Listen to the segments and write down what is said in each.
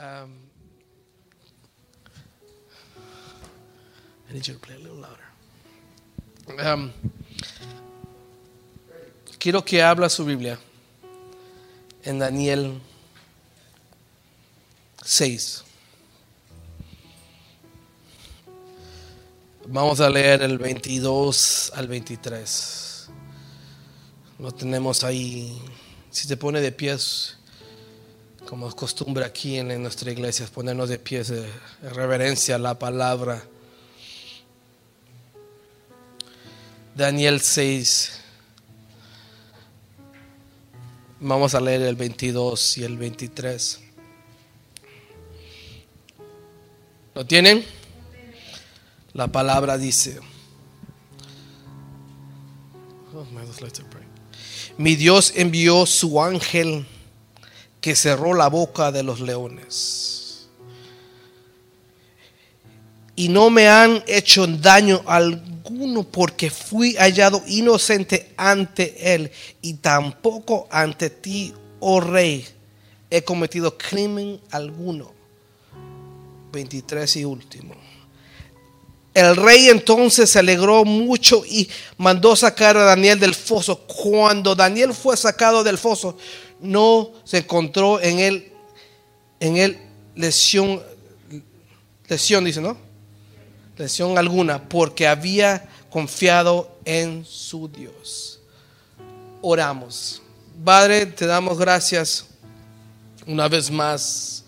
Um, I need you to play a little louder. Um, quiero que habla su Biblia en Daniel 6. Vamos a leer el 22 al 23. Lo tenemos ahí. Si se pone de pies, como es costumbre aquí en, nuestra iglesia, es ponernos de pies de reverencia a la palabra. Daniel 6. Vamos a leer el 22 y el 23. ¿Lo tienen? La palabra dice, oh, mi Dios envió su ángel que cerró la boca de los leones. Y no me han hecho daño alguno porque fui hallado inocente ante él y tampoco ante ti, oh rey, he cometido crimen alguno. 23 y último. El rey entonces se alegró mucho y mandó sacar a Daniel del foso. Cuando Daniel fue sacado del foso, no se encontró en él, en él lesión, lesión dice, ¿no? Lesión alguna, porque había confiado en su Dios. Oramos. Padre, te damos gracias una vez más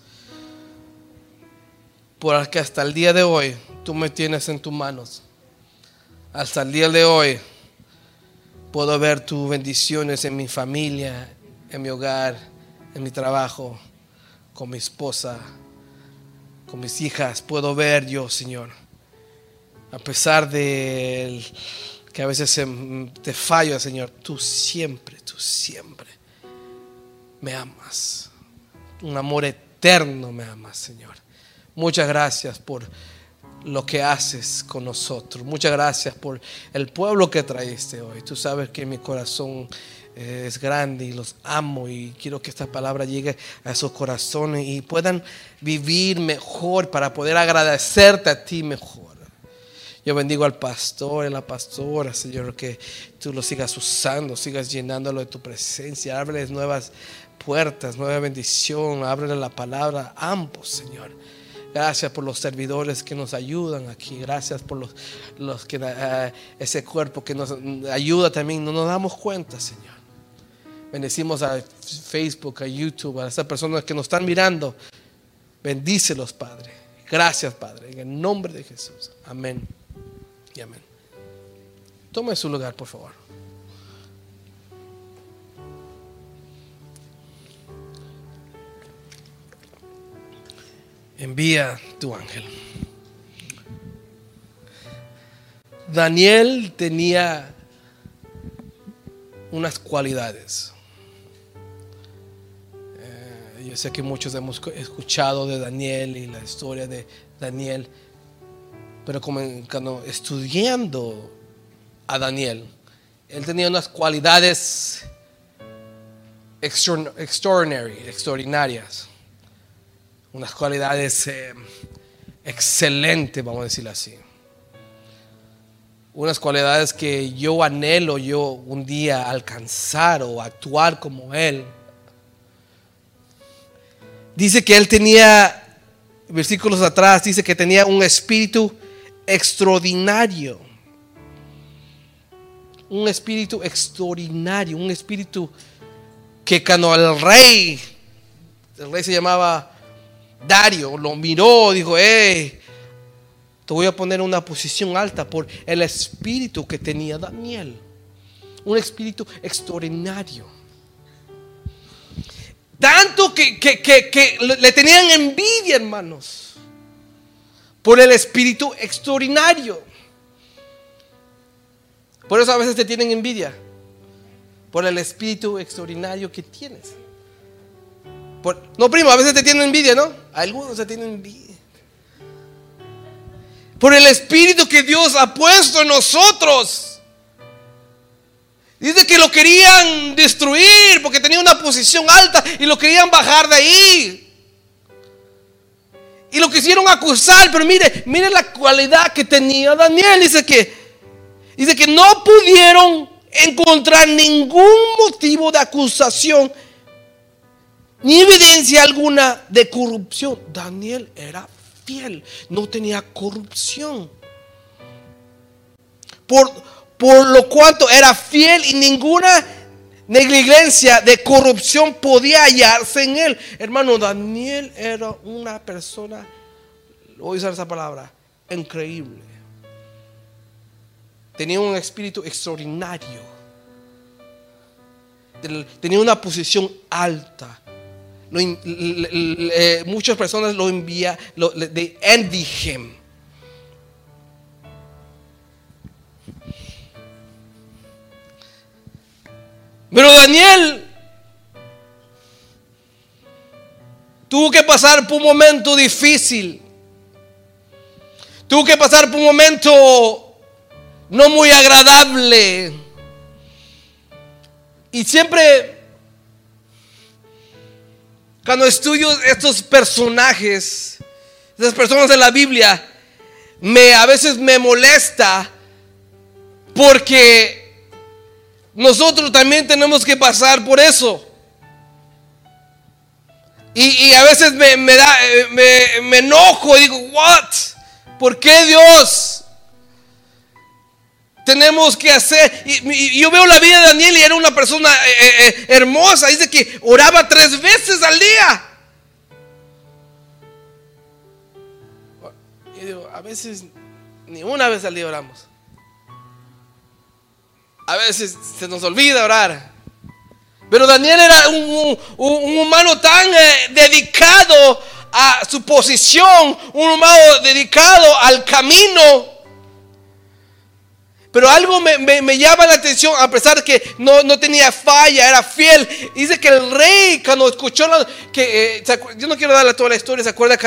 por que hasta el día de hoy tú me tienes en tus manos. Hasta el día de hoy puedo ver tus bendiciones en mi familia, en mi hogar, en mi trabajo, con mi esposa, con mis hijas. Puedo ver yo, Señor. A pesar de que a veces te fallo, Señor, tú siempre, tú siempre me amas. Un amor eterno me amas, Señor. Muchas gracias por lo que haces con nosotros. Muchas gracias por el pueblo que traiste hoy. Tú sabes que mi corazón eh, es grande y los amo y quiero que esta palabra llegue a esos corazones y puedan vivir mejor para poder agradecerte a ti mejor. Yo bendigo al pastor, a la pastora, Señor, que tú lo sigas usando, sigas llenándolo de tu presencia, ábreles nuevas puertas, nueva bendición, ábrele la palabra a ambos, Señor. Gracias por los servidores que nos ayudan aquí. Gracias por los, los que eh, ese cuerpo que nos ayuda también. No nos damos cuenta, Señor. Bendecimos a Facebook, a YouTube, a esas personas que nos están mirando. Bendícelos, Padre. Gracias, Padre. En el nombre de Jesús. Amén. Y amén. Tome su lugar, por favor. Envía tu ángel. Daniel tenía unas cualidades. Eh, yo sé que muchos hemos escuchado de Daniel y la historia de Daniel, pero como cuando estudiando a Daniel, él tenía unas cualidades extraordinarias unas cualidades eh, excelentes, vamos a decirlo así. Unas cualidades que yo anhelo yo un día alcanzar o actuar como Él. Dice que Él tenía, versículos atrás, dice que tenía un espíritu extraordinario. Un espíritu extraordinario, un espíritu que cuando el rey, el rey se llamaba Dario lo miró, dijo, hey, te voy a poner una posición alta por el espíritu que tenía Daniel. Un espíritu extraordinario. Tanto que, que, le tenían envidia, hermanos, por el espíritu extraordinario. Por eso a veces te tienen envidia, por el espíritu extraordinario que tienes no, primo, a veces te tienen envidia, ¿no? Algunos se tienen envidia. Por el espíritu que Dios ha puesto en nosotros. Dice que lo querían destruir porque tenía una posición alta y lo querían bajar de ahí. quisieron acusar, pero mire, mire la cualidad que tenía Daniel. Dice que, dice que no pudieron encontrar ningún motivo de acusación ni evidencia alguna de corrupción. Daniel era fiel, no tenía corrupción. Por, por lo cuanto era fiel y ninguna negligencia de corrupción podía hallarse en él. Hermano, Daniel era una persona, voy a usar esa palabra, increíble. Tenía un espíritu extraordinario. Tenía una posición alta. Muchas personas lo envían, de envy him. Pero Daniel tuvo que pasar por un momento difícil. Tuvo que pasar por un momento no muy agradable. Y siempre, cuando estudio estos personajes, estas personas de la Biblia, me, a veces me molesta porque nosotros también tenemos que pasar por eso. Y, a veces me, da, eh, me, enojo y digo, ¿what? ¿Por qué Dios? Tenemos que hacer. Y, yo veo la vida de Daniel y era una persona eh, eh, hermosa. Dice que oraba tres veces al día. Y digo, a veces ni una vez al día oramos. A veces se nos olvida orar. Pero Daniel era un, humano tan eh, dedicado a su posición, un humano dedicado al camino pero algo me, llama la atención, a pesar de que no, tenía falla, era fiel. Dice que el rey, cuando escuchó, que, eh, yo no quiero darle toda la historia, ¿se acuerda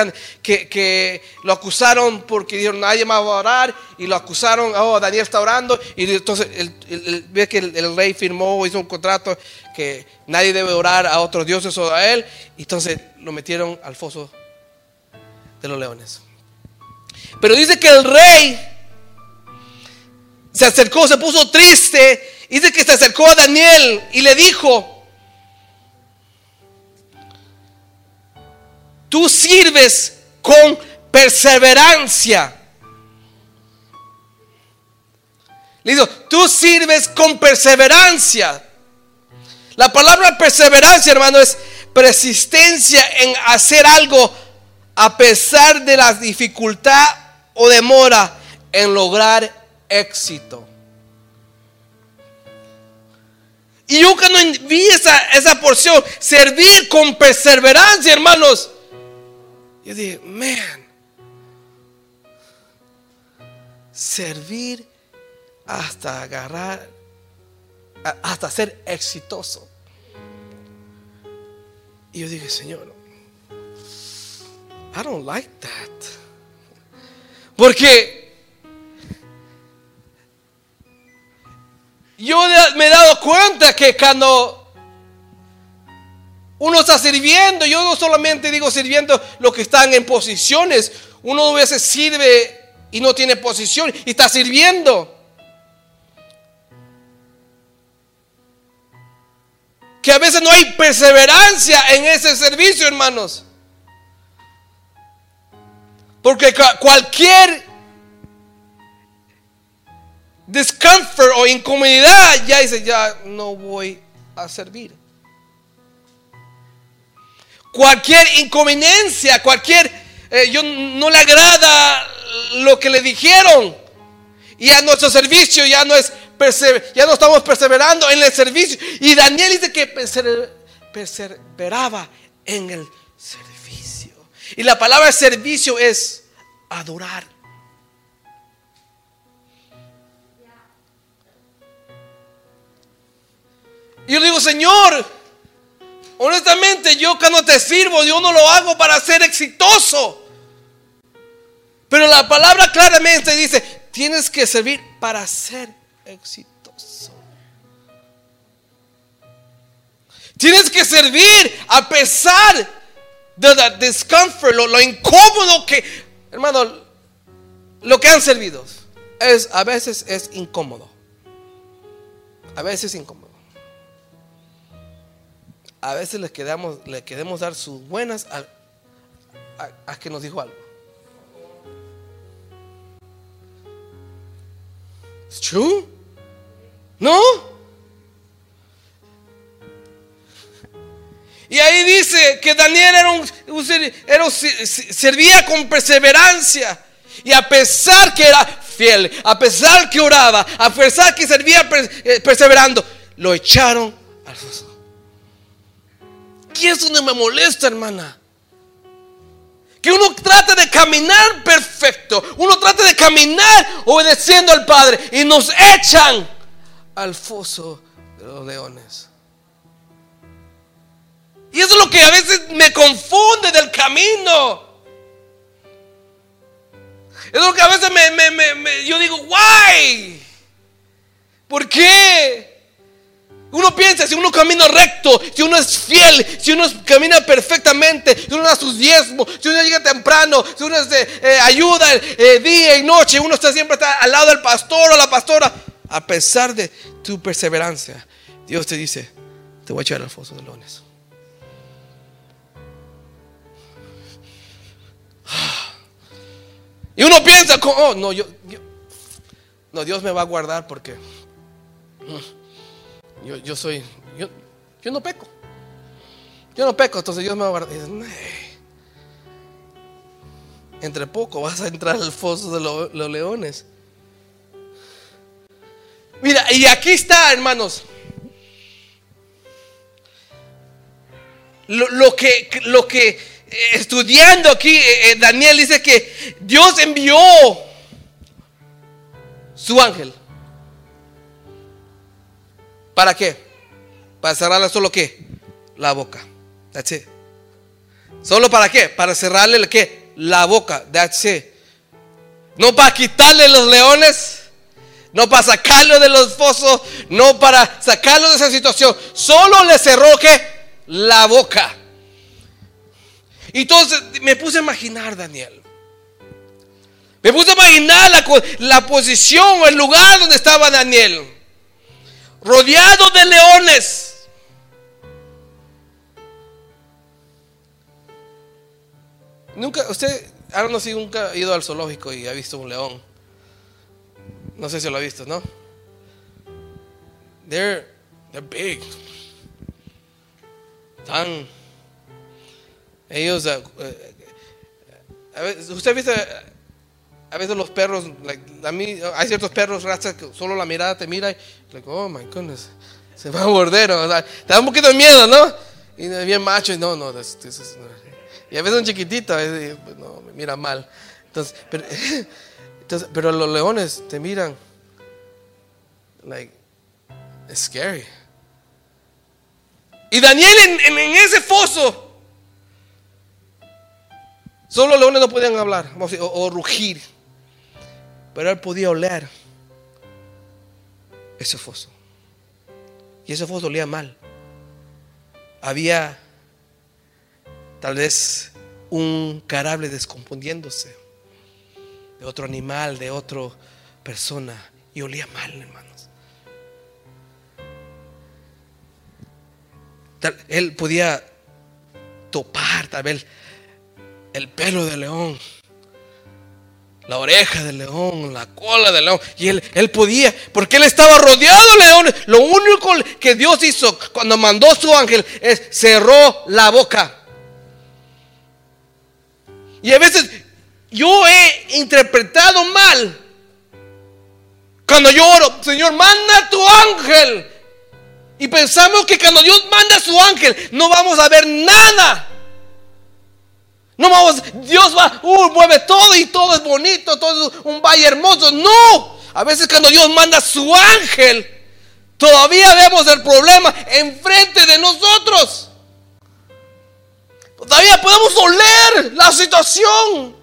que, que, lo acusaron porque dijeron nadie más va a orar? Y lo acusaron, oh, Daniel está orando. Y entonces ve que el, rey firmó, hizo un contrato que nadie debe orar a otros dioses o a él. Y entonces lo metieron al foso de los leones. Pero dice que el rey se acercó, se puso triste. Dice que se acercó a Daniel y le dijo, tú sirves con perseverancia. Le dijo, tú sirves con perseverancia. La palabra perseverancia, hermano, es persistencia en hacer algo a pesar de la dificultad o demora en lograr éxito. Y yo cuando vi esa, esa porción, servir con perseverancia, hermanos, yo dije, man, servir hasta agarrar, hasta ser exitoso. Y yo dije, Señor, I don't like that. Porque yo me he dado cuenta que cuando uno está sirviendo, yo no solamente digo sirviendo los que están en posiciones, uno a veces sirve y no tiene posición y está sirviendo. Que a veces no hay perseverancia en ese servicio, hermanos. Porque cualquier discomfort o incomodidad, ya dice, ya no voy a servir. Cualquier inconveniencia, cualquier, eh, yo no le agrada lo que le dijeron. Y a nuestro servicio ya no es, ya no estamos perseverando en el servicio. Y Daniel dice que perseveraba en el servicio. Y la palabra servicio es adorar. Y yo digo, Señor, honestamente yo cuando te sirvo, yo no lo hago para ser exitoso. Pero la palabra claramente dice, tienes que servir para ser exitoso. Tienes que servir a pesar the, the discomfort, lo, lo incómodo que, hermano, lo que han servido es a veces es incómodo. A veces es incómodo. A veces le quedamos, le queremos dar sus buenas a, que nos dijo algo. ¿Es true? ¿No? Y ahí dice que Daniel era un, era servía con perseverancia. Y a pesar que era fiel, a pesar que oraba, a pesar que servía eh, perseverando, lo echaron al foso. Y eso no me molesta, hermana. Que uno trate de caminar perfecto. Uno trate de caminar obedeciendo al Padre. Y nos echan al foso de los leones. Y eso es lo que a veces me confunde del camino. Es lo que a veces me, me- me- me- yo digo, why? ¿Por qué? Uno piensa, si uno camina recto, si uno es fiel, si uno camina perfectamente, si uno da sus diezmos, si uno llega temprano, si uno este, eh, ayuda eh, día y noche, uno está siempre está al lado del pastor o la pastora, a pesar de tu perseverancia, Dios te dice, te voy a echar al foso de leones. Y uno piensa, oh, no, yo, yo- no, Dios me va a guardar porque mm, yo, yo soy, yo, yo no peco. Yo no peco, entonces Dios me va a guardar. Entre poco vas a entrar al foso de lo- los leones. Mira, y aquí está, hermanos. Lo, lo que, lo que eh, estudiando aquí, eh, eh, Daniel dice que Dios envió su ángel. ¿Para qué? Para cerrarle solo qué? La boca. That's it. ¿Solo para qué? Para cerrarle qué? La boca. That's it. No para quitarle los leones. No para sacarlo de los fosos. No para sacarlo de esa situación. Solo le cerró qué? La boca. Entonces me puse a imaginar, Daniel. Me puse a imaginar la, la posición o el lugar donde estaba Daniel. Rodeado de leones. Nunca, usted, ahora no sé nunca ha ido al zoológico y ha visto un león. No sé si lo ha visto, ¿no? They're, they're big. Tan. Ellos, eh, eh, usted ha visto, a veces los perros, like, a mí, hay ciertos perros, razas que solo la mirada te mira y, like, oh my goodness, se va a morder, o sea, te da un poquito de miedo, ¿no? Y bien macho, y no, no, this- is not- y a veces un chiquitito, veces, pues, no, me mira mal. Entonces, pero, los leones te miran, like, it's scary. Y Daniel en, ese foso, solo los leones no podían hablar o rugir, pero él podía oler ese foso. Y ese foso olía mal. Había tal vez un carable descomponiéndose de otro animal, de otra persona, y olía mal, hermanos. Tal- él podía topar tal vez el pelo del león, la oreja del león, la cola del león. Y él, él podía, porque él estaba rodeado de leones. Lo único que Dios hizo cuando mandó su ángel es cerró la boca. Y a veces yo he interpretado mal. Cuando yo Señor, manda tu ángel. Y pensamos que cuando Dios manda su ángel, no vamos a ver nada. No vamos, Dios va, uh, mueve todo y todo es bonito, todo es un valle hermoso. No, a veces cuando Dios manda su ángel, todavía vemos el problema enfrente de nosotros. Todavía podemos oler la situación.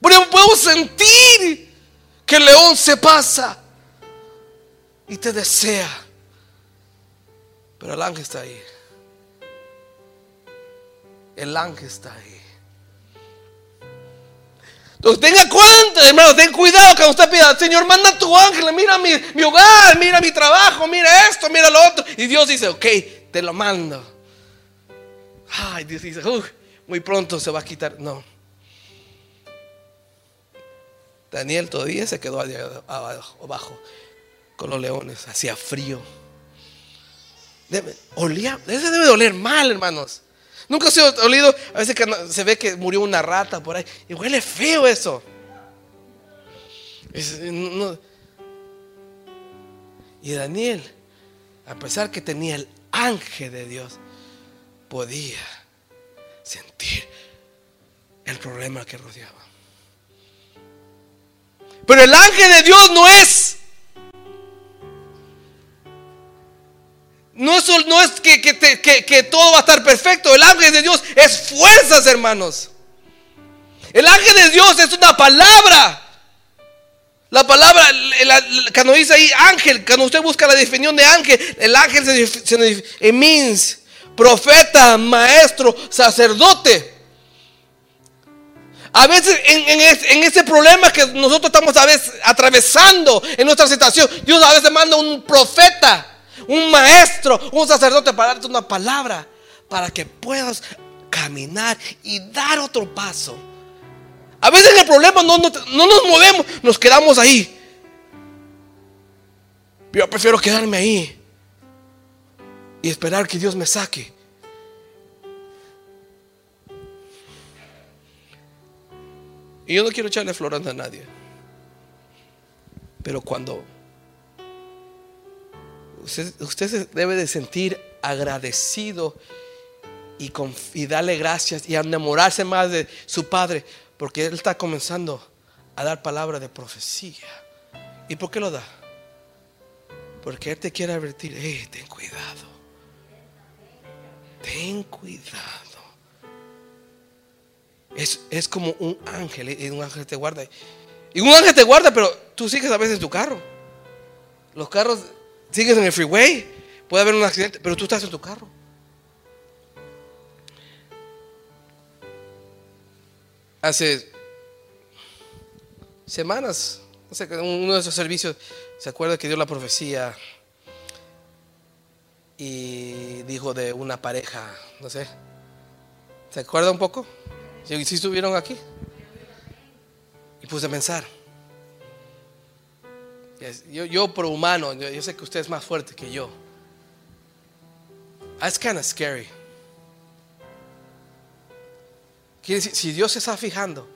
Podemos sentir que el león se pasa y te desea. Pero el ángel está ahí. El ángel está ahí. Entonces tenga cuenta, hermano, ten cuidado cuando usted pida, Señor, manda tu ángel, mira mi, mi hogar, mira mi trabajo, mira esto, mira lo otro. Y Dios dice, ok, te lo mando. Ay, Dios dice, muy pronto se va a quitar. No. Daniel todavía se quedó abajo con los leones, hacía frío. Debe, olía, ese debe oler mal, hermanos. Nunca se ha olido, a veces que se ve que murió una rata por ahí y huele feo eso. y Daniel, a pesar que tenía el ángel de Dios, podía sentir el problema que rodeaba. Pero el ángel de Dios no es No es, no es que, que, todo va a estar perfecto. El ángel de Dios es fuerzas, hermanos. El ángel de Dios es una palabra. La palabra, cuando dice ahí ángel, cuando usted busca la definición de ángel, el ángel se, se means profeta, maestro, sacerdote. A veces en, en, ese problema que nosotros estamos a veces atravesando en nuestra situación, Dios a veces manda un profeta un maestro, un sacerdote para darte una palabra para que puedas caminar y dar otro paso. A veces el problema no, no, nos movemos, nos quedamos ahí. Yo prefiero quedarme ahí y esperar que Dios me saque. Y yo no quiero echarle flores a nadie. Pero cuando usted, se debe de sentir agradecido y, y darle gracias y enamorarse más de su Padre, porque Él está comenzando a dar palabra de profecía. ¿Y por qué lo da? Porque Él te quiere advertir, ten cuidado, ten cuidado. Es, es, como un ángel, y un ángel te guarda. Y un ángel te guarda, pero tú sigues a veces en tu carro. Los carros Sigues en el freeway, puede haber un accidente, pero tú estás en tu carro. Hace semanas, no sé, uno de esos servicios se acuerda que dio la profecía y dijo de una pareja, no sé. ¿Se acuerda un poco? Si ¿Sí estuvieron aquí. Y puse a pensar. Yo, yo humano, yo, sé que usted es más fuerte que yo. It's kind of scary. Quiere decir, si Dios se está fijando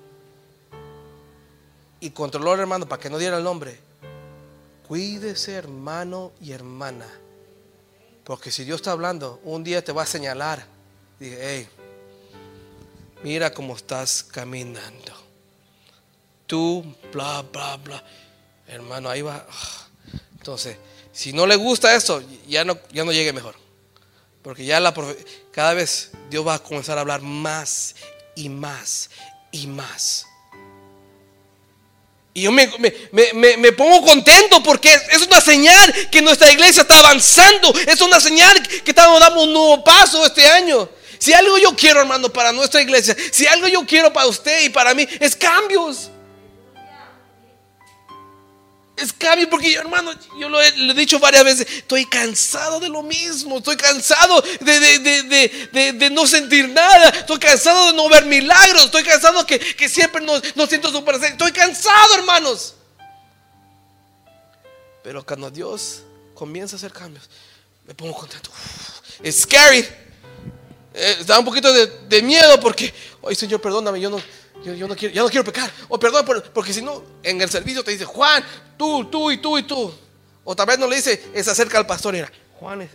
y controló al hermano para que no diera el nombre, cuídese hermano y hermana. Porque si Dios está hablando, un día te va a señalar. Dije, hey, mira cómo estás caminando. Tú, bla, bla, bla. Hermano, ahí va. Entonces, si no le gusta eso, ya no, ya no llegue mejor. Porque ya la cada vez Dios va a comenzar a hablar más y más y más. Y yo me, me, pongo contento porque es, una señal que nuestra iglesia está avanzando. Es una señal que estamos dando un nuevo paso este año. Si algo yo quiero, hermano, para nuestra iglesia, si algo yo quiero para usted y para mí, es cambios. Es cambio porque yo, hermano, yo lo he, dicho varias veces, estoy cansado de lo mismo, estoy cansado de, no sentir nada, estoy cansado de no ver milagros, estoy cansado que, que siempre no, no siento su presencia, estoy cansado, hermanos. Pero cuando Dios comienza a hacer cambios, me pongo contento. Es scary. Eh, da un poquito de, miedo porque, ay Señor, perdóname, yo no, yo, no quiero, ya no quiero pecar. O perdón, porque si no, en el servicio te dice, Juan, tú, tú y tú y tú. O tal vez no le dice, es acerca al pastor era, Juan es...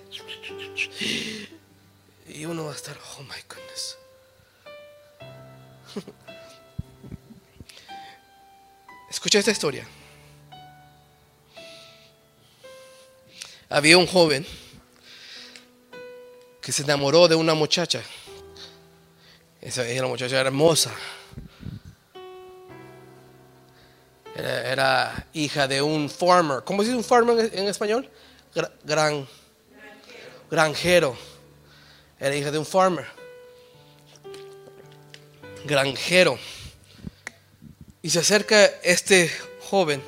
Y uno va a estar, oh my goodness. Escucha esta historia. Había un joven que se enamoró de una muchacha. Esa, esa muchacha era hermosa. Hija de un farmer. ¿Cómo se dice un farmer en, español? Gran, granjero. Era hija de un farmer. granjero. Y se acerca este joven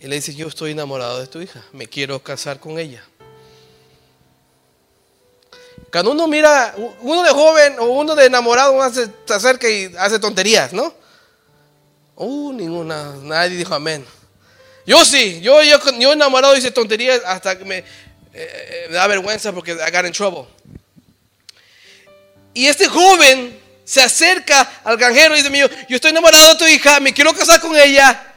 y le dice, yo estoy enamorado de tu hija, me quiero casar con ella. Cuando uno mira, uno de joven o uno de enamorado, se acerca y hace tonterías, ¿no? Uh, ninguna, nadie dijo amén. Yo sí, yo, yo, yo enamorado hice tonterías hasta que me, eh, eh, da vergüenza porque I got in trouble. Y este joven se acerca al granjero y dice, yo, yo estoy enamorado de tu hija, me quiero casar con ella.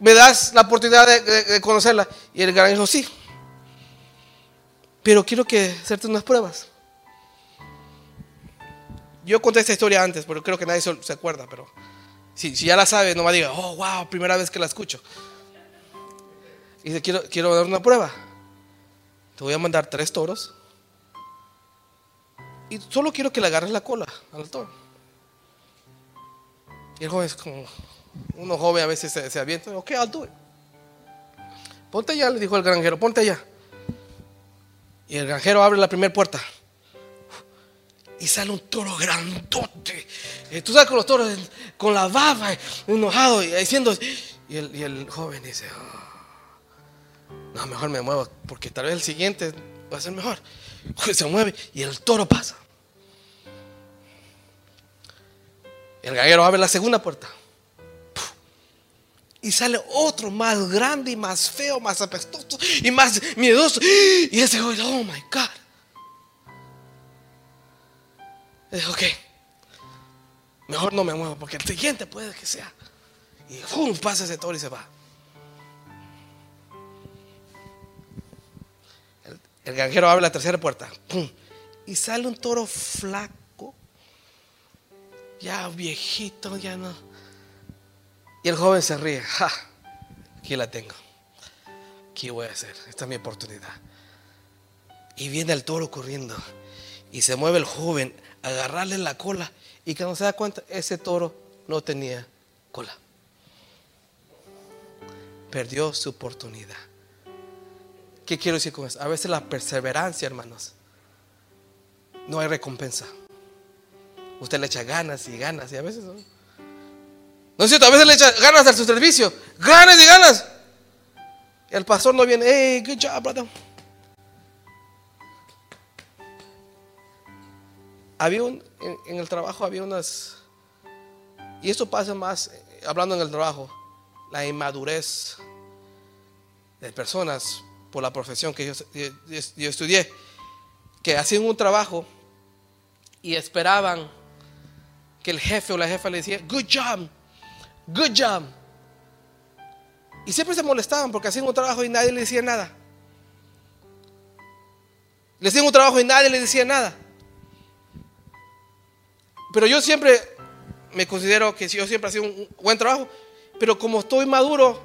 ¿Me das la oportunidad de, conocerla? Y el granjero, sí. Pero quiero que hacerte unas pruebas. Yo conté esta historia antes, pero creo que nadie se acuerda. Pero si, ya la sabe, no me diga, oh, wow, primera vez que la escucho. Y dice, quiero, quiero dar una prueba. Te voy a mandar tres toros. Y solo quiero que le agarres la cola al toro. Y el joven es como, uno joven a veces se, se avienta. Ok, I'll do. Ponte allá, le dijo el granjero, ponte allá. Y el granjero abre la primera puerta. Y sale un toro grandote. Eh, tú sabes con los toros, con la baba, enojado, y diciendo. Y el, y el joven dice: oh, No, mejor me muevo, porque tal vez el siguiente va a ser mejor. Se mueve y el toro pasa. El granjero abre la segunda puerta. Y sale otro más grande y más feo, más apestoso y más miedoso. Y ese joven, oh my God. Y ok, mejor no me muevo porque el siguiente puede que sea. Y ¡pum! pasa ese toro y se va. El, el granjero abre la tercera puerta. ¡pum! Y sale un toro flaco. Ya viejito, ya no y el joven se ríe. ¡Ja! Aquí la tengo. ¿Qué voy a hacer? Esta es mi oportunidad. Y viene el toro corriendo. Y se mueve el joven agarrarle la cola. Y cuando se da cuenta, ese toro no tenía cola. Perdió su oportunidad. ¿Qué quiero decir con eso? A veces la perseverancia, hermanos, no hay recompensa. Usted le echa ganas y ganas y a veces no. No es cierto, a veces le echa ganas a su servicio. Ganas y ganas. El pastor no viene. Hey, good job, brother. Había un, en, el trabajo había unas. Y esto pasa más, eh, hablando en el trabajo, la inmadurez de personas por la profesión que yo, estudié, que hacían un trabajo y esperaban que el jefe o la jefa le decía, good job, Good job. Y siempre se molestaban porque hacían un trabajo y nadie le decía nada. Le hacían un trabajo y nadie le decía nada. Pero yo siempre me considero que yo siempre hacía un buen trabajo. Pero como estoy maduro,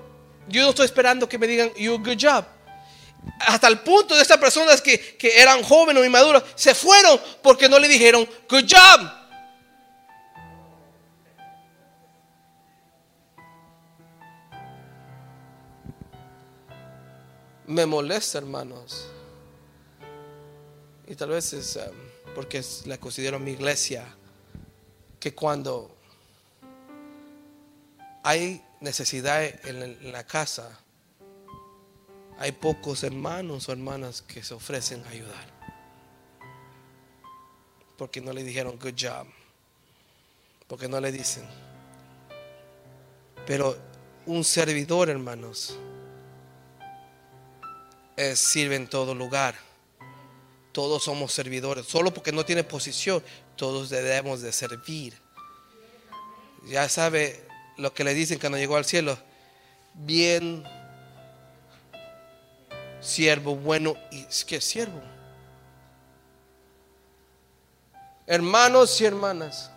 yo no estoy esperando que me digan, you good job. Hasta el punto de estas personas que, eran jóvenes o inmaduros se fueron porque no le dijeron, good job. me molesta, hermanos. Y tal vez es um, porque la considero mi iglesia, que cuando hay necesidad en la casa, hay pocos hermanos o hermanas que se ofrecen a ayudar. Porque no le dijeron good job. Porque no le dicen. Pero un servidor, hermanos, sirve en todo lugar. Todos somos servidores. Solo porque no tiene posición, todos debemos de servir. Ya sabe lo que le dicen cuando llegó al cielo. Bien, siervo bueno. ¿Y qué siervo? Hermanos y hermanas.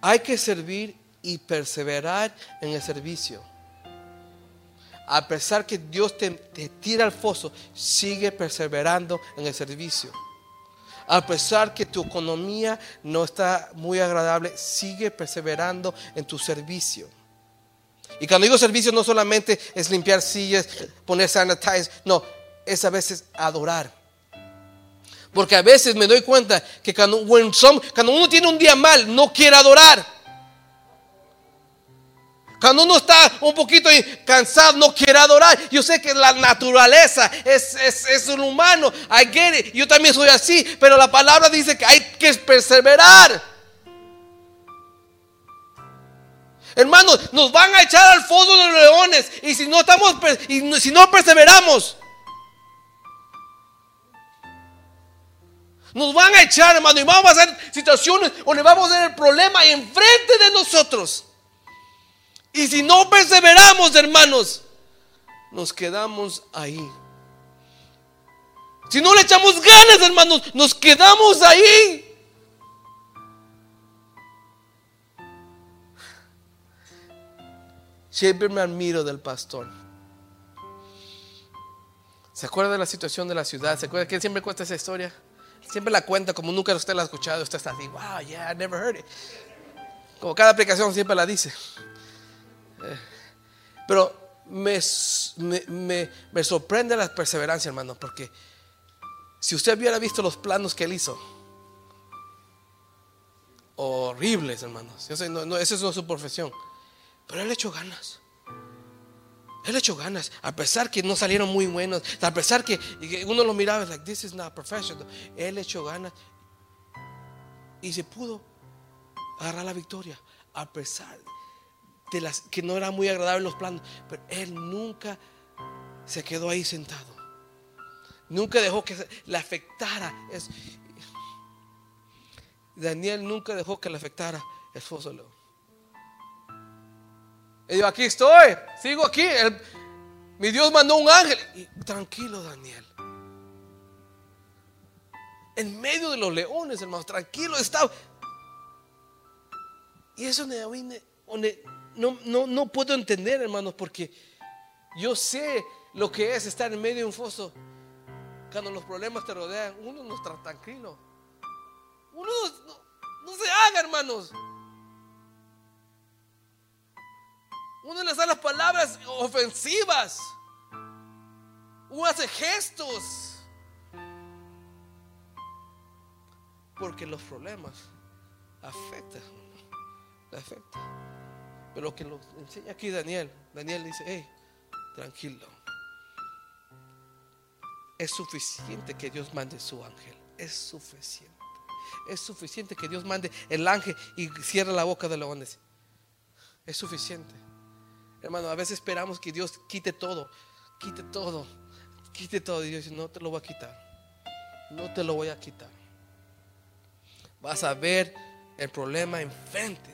Hay que servir y perseverar en el servicio a pesar que Dios te, tira al foso, sigue perseverando en el servicio. A pesar que tu economía no está muy agradable, sigue perseverando en tu servicio. Y cuando digo servicio no solamente es limpiar sillas, poner sanitizer, no, es a veces adorar. Porque a veces me doy cuenta que cuando, cuando uno tiene un día mal, no quiere adorar. Cuando uno está un poquito cansado, no quiere adorar. Yo sé que la naturaleza es, es, un humano. I. Yo también soy así. Pero la palabra dice que hay que perseverar. Hermanos, nos van a echar al fondo de los leones. Y si no estamos, y si no perseveramos, nos van a echar, hermano. Y vamos a hacer situaciones donde vamos a tener el problema enfrente de nosotros. Y si no perseveramos, hermanos, nos quedamos ahí. Si no le echamos ganas, hermanos, nos quedamos ahí. Siempre me admiro del pastor. ¿Se acuerda de la situación de la ciudad? ¿Se acuerda que él siempre cuenta esa historia? Siempre la cuenta como nunca usted la ha escuchado. Usted está así, wow, yeah, I never heard it. Como cada aplicación siempre la dice. Pero me, me, sorprende la perseverancia, hermano, porque si usted hubiera visto los planos que él hizo, horribles, hermanos. Yo sé, no, esa es su profesión. Pero él echó ganas. Él echó ganas, a pesar que no salieron muy buenos, a pesar que uno lo miraba, like, this is not professional. Él echó ganas y se pudo agarrar la victoria, a pesar que no era muy agradable los planos, pero él nunca se quedó ahí sentado. Nunca dejó que le afectara. Daniel nunca dejó que le afectara el león. Y dijo, aquí estoy, sigo aquí. mi Dios mandó un ángel. tranquilo, Daniel. En medio de los leones, hermanos, tranquilo estaba. Y eso donde no, no, no puedo entender, hermanos, porque yo sé lo que es estar en medio de un foso. Cuando los problemas te rodean, uno no está tranquilo. Uno no, se haga, hermanos. Uno le da las palabras ofensivas. Uno hace gestos. Porque los problemas afectan. Afectan. Pero lo que nos enseña aquí Daniel, Daniel dice, hey, tranquilo. Es suficiente que Dios mande su ángel. Es suficiente. Es suficiente que Dios mande el ángel y cierre la boca de leones. Es suficiente. Hermano, a veces esperamos que Dios quite todo. Quite todo. Quite todo. Y Dios dice, no te lo voy a quitar. No te lo voy a quitar. Vas a ver el problema enfrente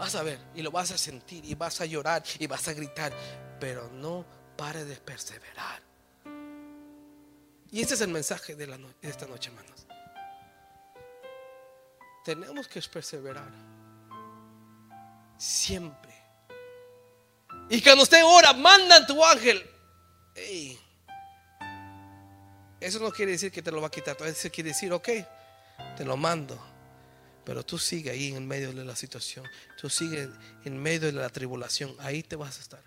Vas a ver y lo vas a sentir y vas a llorar y vas a gritar, pero no pare de perseverar. Y ese es el mensaje de, la de esta noche, hermanos. Tenemos que perseverar siempre. Y cuando usted ora, manda tu ángel. Eso no quiere decir que te lo va a quitar. Eso quiere decir, ok, te lo mando. Pero tú sigue ahí en medio de la situación. Tú sigue en medio de la tribulación. Ahí te vas a estar.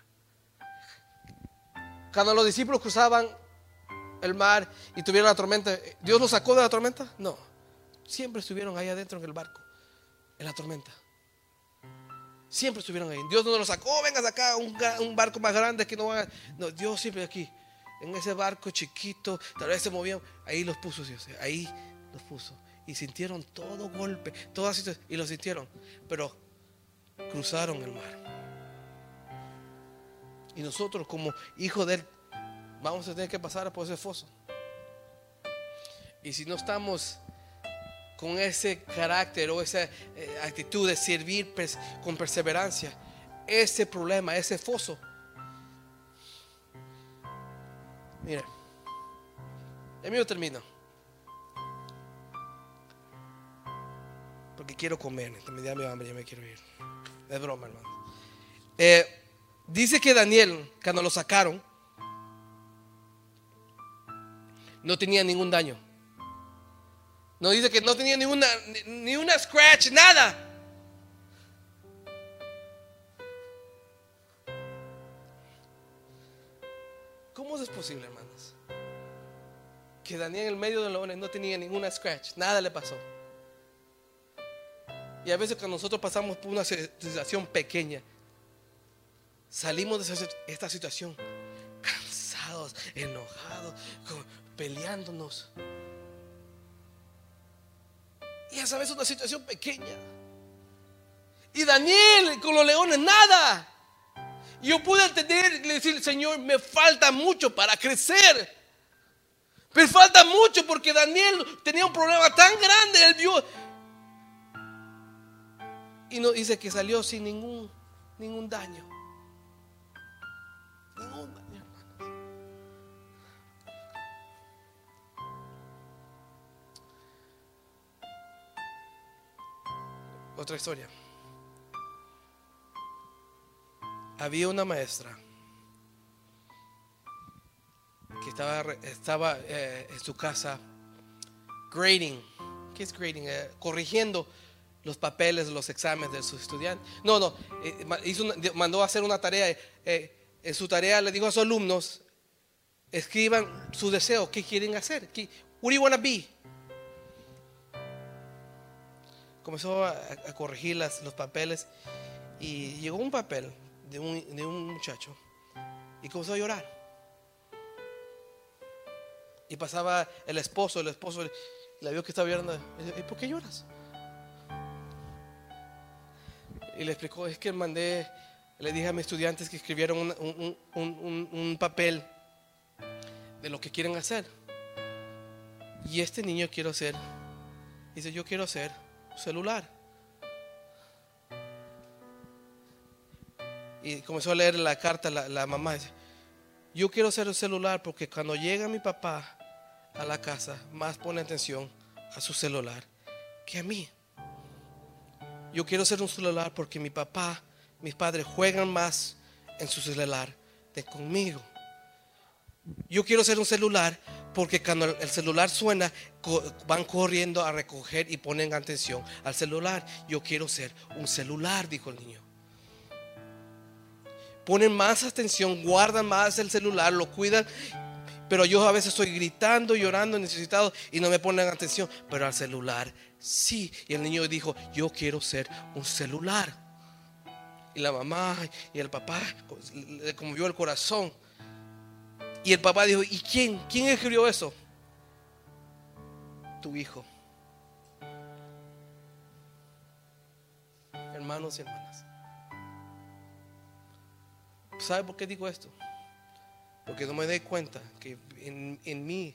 Cuando los discípulos cruzaban el mar y tuvieron la tormenta, ¿Dios los sacó de la tormenta? No. Siempre estuvieron ahí adentro en el barco, en la tormenta. Siempre estuvieron ahí. Dios no los sacó, oh, vengas acá, un, un barco más grande que no va No, Dios siempre aquí. En ese barco chiquito, tal vez se movían. Ahí los puso Dios. Ahí los puso y sintieron todo golpe, todas y lo sintieron, pero cruzaron el mar. Y nosotros como hijos de él vamos a tener que pasar por ese foso. Y si no estamos con ese carácter o esa eh, actitud de servir con perseverancia, ese problema, ese foso, mire, el mío termino. Porque quiero comer. Me da mi hambre, ya me quiero ir. Es broma, hermano. Eh, dice que Daniel, cuando lo sacaron, no tenía ningún daño. No dice que no tenía ninguna, ni una scratch, nada. ¿Cómo es posible? hermanos? Que Daniel en el medio de los leones no tenía ninguna scratch, nada le pasó. Y a veces cuando nosotros pasamos por una situación pequeña, salimos de esta situación cansados, enojados, peleándonos. Y esa vez una situación pequeña. Y Daniel con los leones, nada. Yo pude entender y decir, Señor, me falta mucho para crecer. Me falta mucho porque Daniel tenía un problema tan grande. Él vio. Y no dice que salió sin ningún, ningún daño. Ningún daño, Otra historia. había una maestra que estaba, estaba eh, en su casa grading. ¿Qué es grading? Eh, corrigiendo los papeles, los exámenes de sus estudiantes. No, no, eh, mandó a hacer una tarea. en su tarea le dijo a sus alumnos, escriban su deseo, qué quieren hacer. What do you want to be? Comenzó a, corregir los papeles y llegó un papel de un, muchacho y comenzó a llorar. Y pasaba el esposo, el esposo la vio que estaba llorando. ¿Y por qué lloras? Y le explicó, es que mandé, le dije a mis estudiantes que escribieron un, un papel de lo que quieren hacer. Y este niño quiero hacer, dice, yo quiero hacer celular. y comenzó a leer la carta, la, mamá dice, yo quiero ser un celular porque cuando llega mi papá a la casa, más pone atención a su celular que a mí. Yo quiero ser un celular porque mi papá, mis padres juegan más en su celular de conmigo. Yo quiero ser un celular porque cuando el celular suena, van corriendo a recoger y ponen atención al celular. Yo quiero ser un celular, dijo el niño ponen más atención, guardan más el celular, lo cuidan. Pero yo a veces estoy gritando, llorando, necesitado y no me ponen atención. Pero al celular sí. Y el niño dijo, yo quiero ser un celular. Y la mamá y el papá le conmovió el corazón. Y el papá dijo, ¿y quién? ¿Quién escribió eso? Tu hijo. Hermanos y hermanas. ¿Sabe por qué digo esto? Porque no me doy cuenta que en, mí,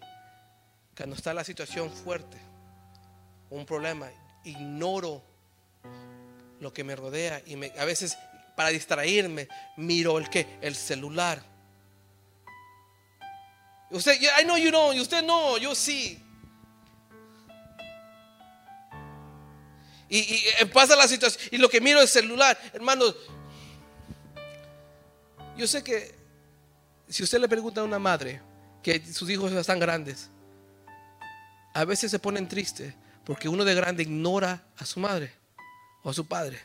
cuando está la situación fuerte, un problema, ignoro lo que me rodea y a veces para distraerme miro el que el celular. Usted, I know you don't, y usted no, yo sí. Y, eh, pasa la situación y lo que miro es el celular, hermanos. Yo sé que si usted le pregunta a una madre que sus hijos están grandes, a veces se ponen tristes porque uno de grande ignora a su madre o a su padre.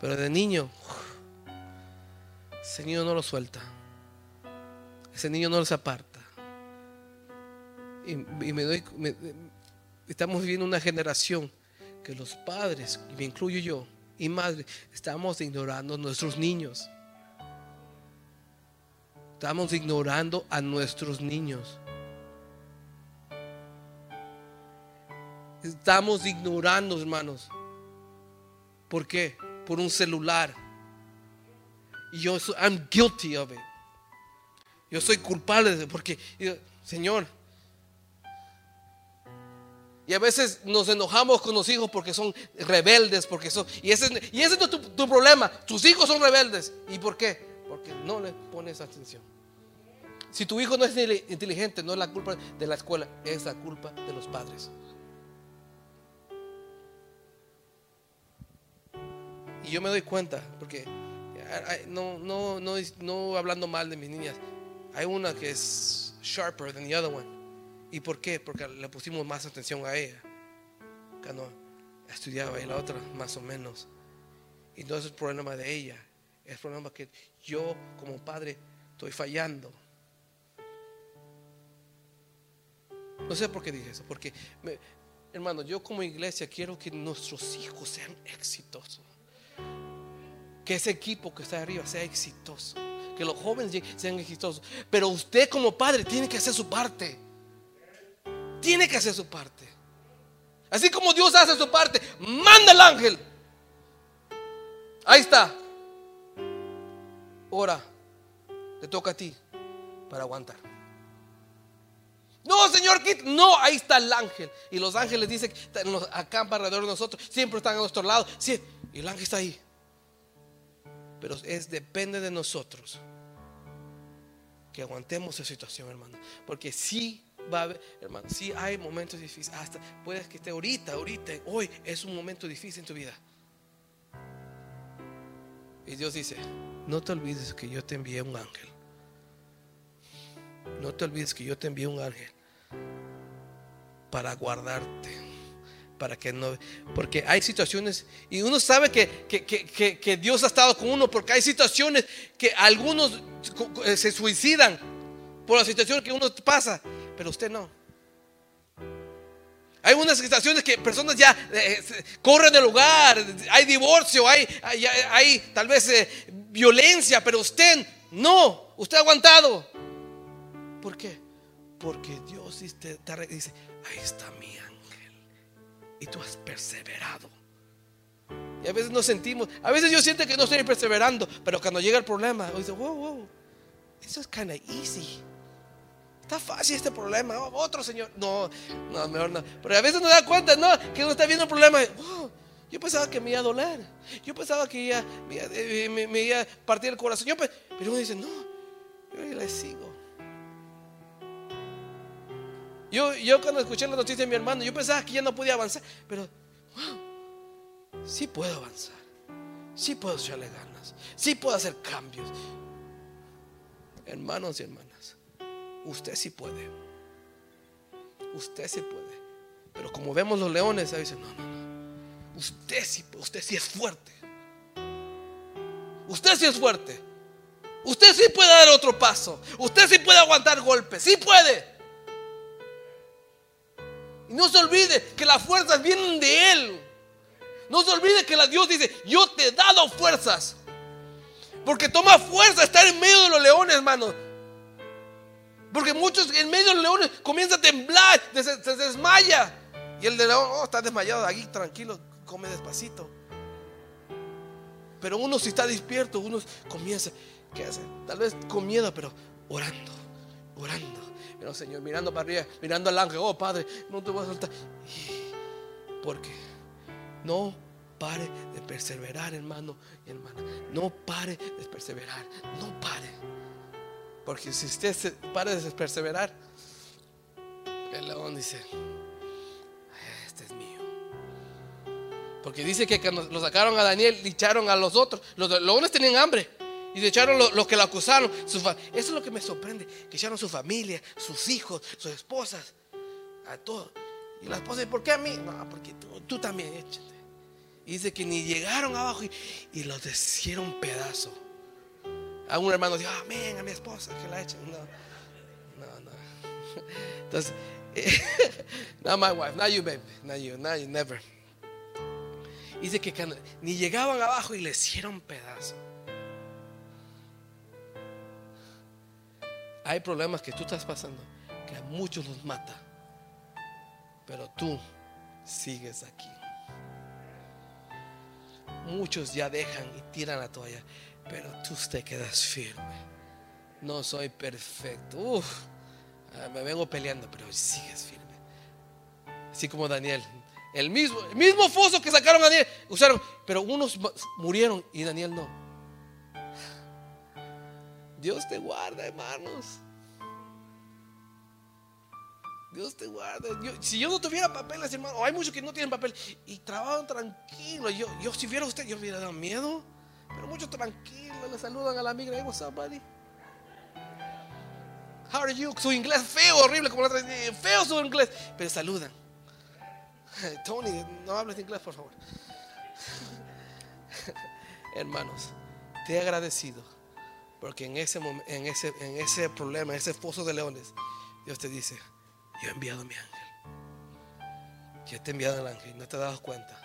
Pero de niño, ese niño no lo suelta. Ese niño no se aparta. Y, me doy, estamos viviendo una generación que los padres, y me incluyo yo, y madre, estamos ignorando a nuestros niños. Estamos ignorando a nuestros niños. Estamos ignorando, hermanos. ¿Por qué? Por un celular. Y yo soy, I'm guilty of it. Yo soy culpable de porque, Señor. Y a veces nos enojamos con los hijos porque son rebeldes, porque son. Y ese, y ese es tu, tu problema. Tus hijos son rebeldes. ¿Y por qué? Porque no le pones atención. Si tu hijo no es inteligente, no es la culpa de la escuela, es la culpa de los padres. Y yo me doy cuenta, porque no, no, no, no hablando mal de mis niñas, hay una que es sharper than the other one. ¿Y por qué? Porque le pusimos más atención a ella cuando estudiaba y la otra más o menos. Y no es el problema de ella, es el problema que yo como padre estoy fallando No sé por qué dije eso, porque, hermano, yo como iglesia quiero que nuestros hijos sean exitosos. Que ese equipo que está arriba sea exitoso. Que los jóvenes sean exitosos. Pero usted como padre tiene que hacer su parte. Tiene que hacer su parte. Así como Dios hace su parte, manda el ángel. Ahí está. Ahora, te toca a ti para aguantar. No, Señor, no, ahí está el ángel. Y los ángeles dicen acampan alrededor de nosotros, siempre están a nuestro lado. y el ángel está ahí. Pero es depende de nosotros que aguantemos esa situación, hermano. Porque si va a haber, hermano, si hay momentos difíciles. Hasta puedes que esté ahorita, ahorita, hoy es un momento difícil en tu vida. Y Dios dice, no te olvides que yo te envié un ángel. No te olvides que yo te envié un ángel para guardarte. Para que no, porque hay situaciones, y uno sabe que, que, Dios ha estado con uno, porque hay situaciones que algunos eh, se suicidan por la situación que uno pasa, pero usted no. Hay unas situaciones que personas ya eh, corren del lugar, hay divorcio, hay, hay, tal vez eh, violencia, pero usted no, usted ha aguantado. ¿Por qué? Porque Dios dice, ahí está ángel. Y tú has perseverado. Y a veces nos sentimos, a veces yo siento que no estoy perseverando, pero cuando llega el problema, dice, wow, wow, eso es kind of easy. Está fácil este problema. Oh, otro señor. No, no, mejor no. Pero a veces no da cuenta, no, que uno está viendo el problema. yo pensaba que me iba a doler. Yo pensaba que me, me, me iba a partir el corazón. Yo, pero uno dice, no, yo le sigo. Yo, yo cuando escuché la noticia de mi hermano, yo pensaba que ya no podía avanzar, pero sí puedo avanzar, sí puedo echarle ganas, sí puedo hacer cambios. Hermanos y hermanas, usted sí puede, usted sí puede, pero como vemos los leones, ahí dicen, no, no, no, usted sí, usted sí es fuerte, usted sí es fuerte, usted sí puede dar otro paso, usted sí puede aguantar golpes, sí puede. No se olvide que las fuerzas vienen de Él. No se olvide que la Dios dice, yo te he dado fuerzas. Porque toma fuerza estar en medio de los leones, hermano. Porque muchos en medio de los leones comienzan a temblar, se, desmaya. Y el de león, oh, está desmayado aquí, tranquilo, come despacito. Pero uno si está despierto, uno comienza, ¿qué hace? Tal vez con miedo, pero orando, orando pero Señor, mirando para arriba, mirando al ángel, oh Padre, no te voy a soltar. Porque no pare de perseverar, hermano y hermana. No pare de perseverar. No pare. Porque si usted se pare de perseverar, el león dice, este es mío. Porque dice que cuando lo sacaron a Daniel, le echaron a los otros. Los leones tenían hambre. Y le echaron los que la acusaron. Eso es lo que me sorprende. Que echaron su familia, sus hijos, sus esposas. A todos. Y la esposa, ¿por qué a mí? No, porque tú, también échate. Y dice que ni llegaron abajo y, los deshicieron pedazo. A hermano dijo, amén, a mi esposa que la echen. No, no, no. Entonces, not my wife, not you, baby, not you, not you, never. Dice que ni llegaban abajo y le hicieron pedazo. Hay problemas que tú estás pasando que a muchos los mata, pero tú sigues aquí. Muchos ya dejan y tiran la toalla, pero tú te quedas firme. No soy perfecto. Ah, me vengo peleando, pero sigues firme. Así como Daniel. El mismo, el mismo foso que sacaron a Daniel, usaron, pero unos murieron y Daniel no. Dios te guarda, hermanos. Dios te guarda. si yo no tuviera papeles, hermano, hay muchos que no tienen papel y trabajan tranquilo. Yo, yo si viera usted, yo hubiera dado miedo. Pero muchos tranquilos le saludan a la amiga. Hey, what's up, buddy? How are you? Su inglés feo, horrible, como la otra Feo su inglés. Pero saludan. Tony, no hables inglés, por favor. Hermanos, te he agradecido porque en ese, en, ese, en ese problema, en ese foso de leones, Dios te dice, yo he enviado mi ángel. Yo te he enviado el ángel no te has dado cuenta.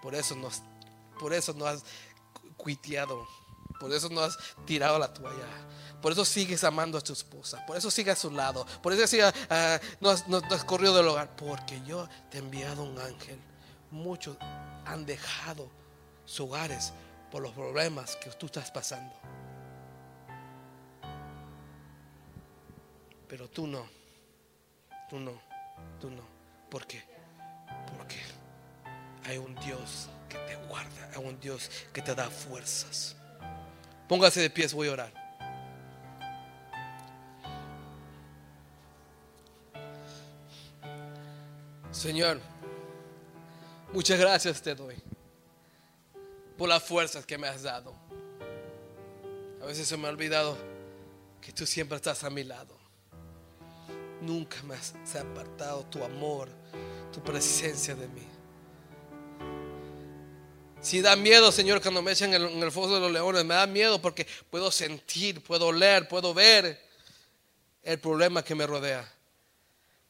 Por eso no, has- por eso no has cuiteado. Por eso no has tirado la toalla. Por eso sigues amando a tu esposa. Por eso sigues a su lado. Por eso sigue, ah, no has corrido del hogar. Porque yo te he enviado un ángel. Muchos han dejado sus hogares por los problemas que tú estás pasando. Pero tú no. Tú no. Tú no. ¿Por qué? Porque hay un Dios que te guarda. Hay un Dios que te da fuerzas. Póngase de pies, voy a orar. Señor, muchas gracias te doy por las fuerzas que me has dado. A veces se me ha olvidado que tú siempre estás a mi lado. Nunca has se ha apartado tu amor, tu presencia de mí. Si da miedo, Señor, cuando me echan en el, en foso de los leones, me da miedo porque puedo sentir, puedo oler, puedo ver el problema que me rodea.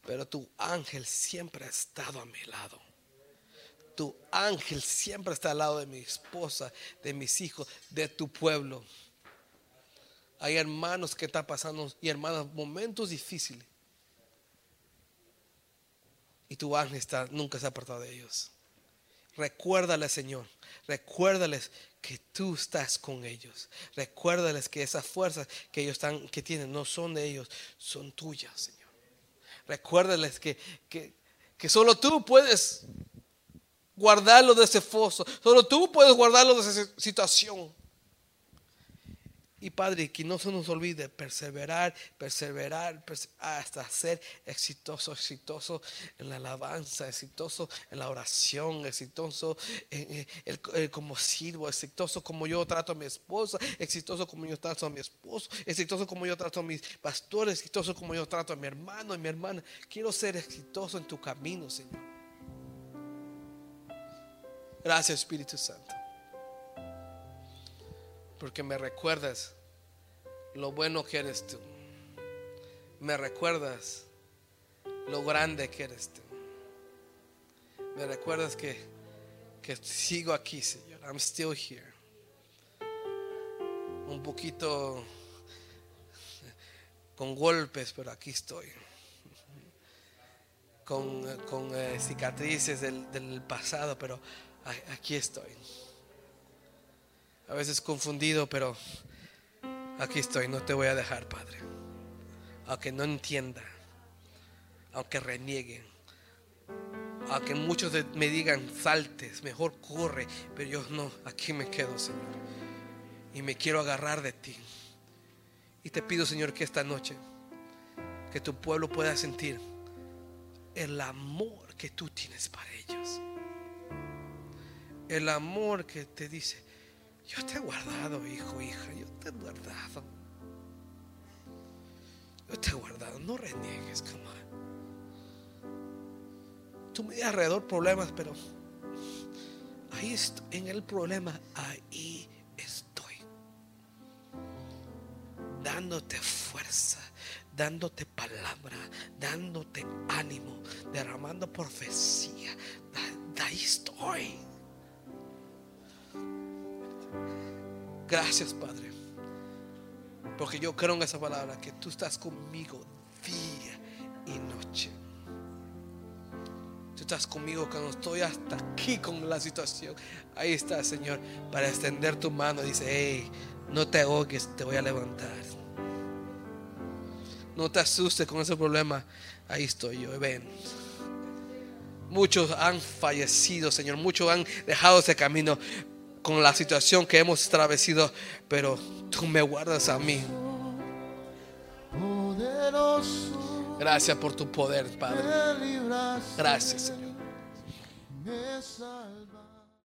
Pero tu ángel siempre ha estado a mi lado. Tu ángel siempre está al lado de mi esposa, de mis hijos, de tu pueblo. Hay hermanos que están pasando y hermanas momentos difíciles. Y tu ángel nunca se ha apartado de ellos. Recuérdales, Señor. Recuérdales que tú estás con ellos. Recuérdales que esas fuerzas que ellos están, que tienen, no son de ellos, son tuyas, Señor. Recuérdales que, que, que solo tú puedes guardarlo de ese foso. Solo tú puedes guardarlo de esa situación. Y Padre, que no se nos olvide perseverar, perseverar, perse- hasta ser exitoso, exitoso en la alabanza, exitoso en la oración, exitoso en, en- el- el- como sirvo, exitoso como yo trato a mi esposa, exitoso como yo trato a mi esposo, exitoso como yo trato a mis pastores, exitoso como yo trato a mi hermano y mi hermana. Quiero ser exitoso en tu camino, Señor. Gracias, Espíritu Santo porque me recuerdas lo bueno que eres tú. Me recuerdas lo grande que eres tú. Me recuerdas que, que sigo aquí, Señor. I'm still here. Un poquito con golpes, pero aquí estoy. Con, con, eh, cicatrices del, del pasado, pero aquí estoy. A veces confundido, pero aquí estoy, no te voy a dejar, Padre. Aunque no entienda, aunque renieguen, aunque muchos me digan saltes, mejor corre, pero yo no, aquí me quedo, Señor. Y me quiero agarrar de ti. Y te pido, Señor, que esta noche, que tu pueblo pueda sentir el amor que tú tienes para ellos. El amor que te dice, yo te he guardado, hijo, hija, yo te he guardado. Yo te he guardado, no reniegues, come. Tú me das alrededor problemas, pero ahí estoy, en el problema, ahí estoy. Dándote fuerza, dándote palabra, dándote ánimo, derramando profecía. Ahí estoy. Gracias, Padre. Porque yo creo en esa palabra, que tú estás conmigo día y noche. Tú estás conmigo cuando estoy hasta aquí con la situación. Ahí está, Señor, para extender tu mano. Dice, hey, no te ahogues, te voy a levantar. No te asustes con ese problema. Ahí estoy yo, ven. Muchos han fallecido, Señor. Muchos han dejado ese camino con la situación que hemos atravesado. Pero tú me guardas a mí. Gracias por tu poder, Padre. Gracias, Señor.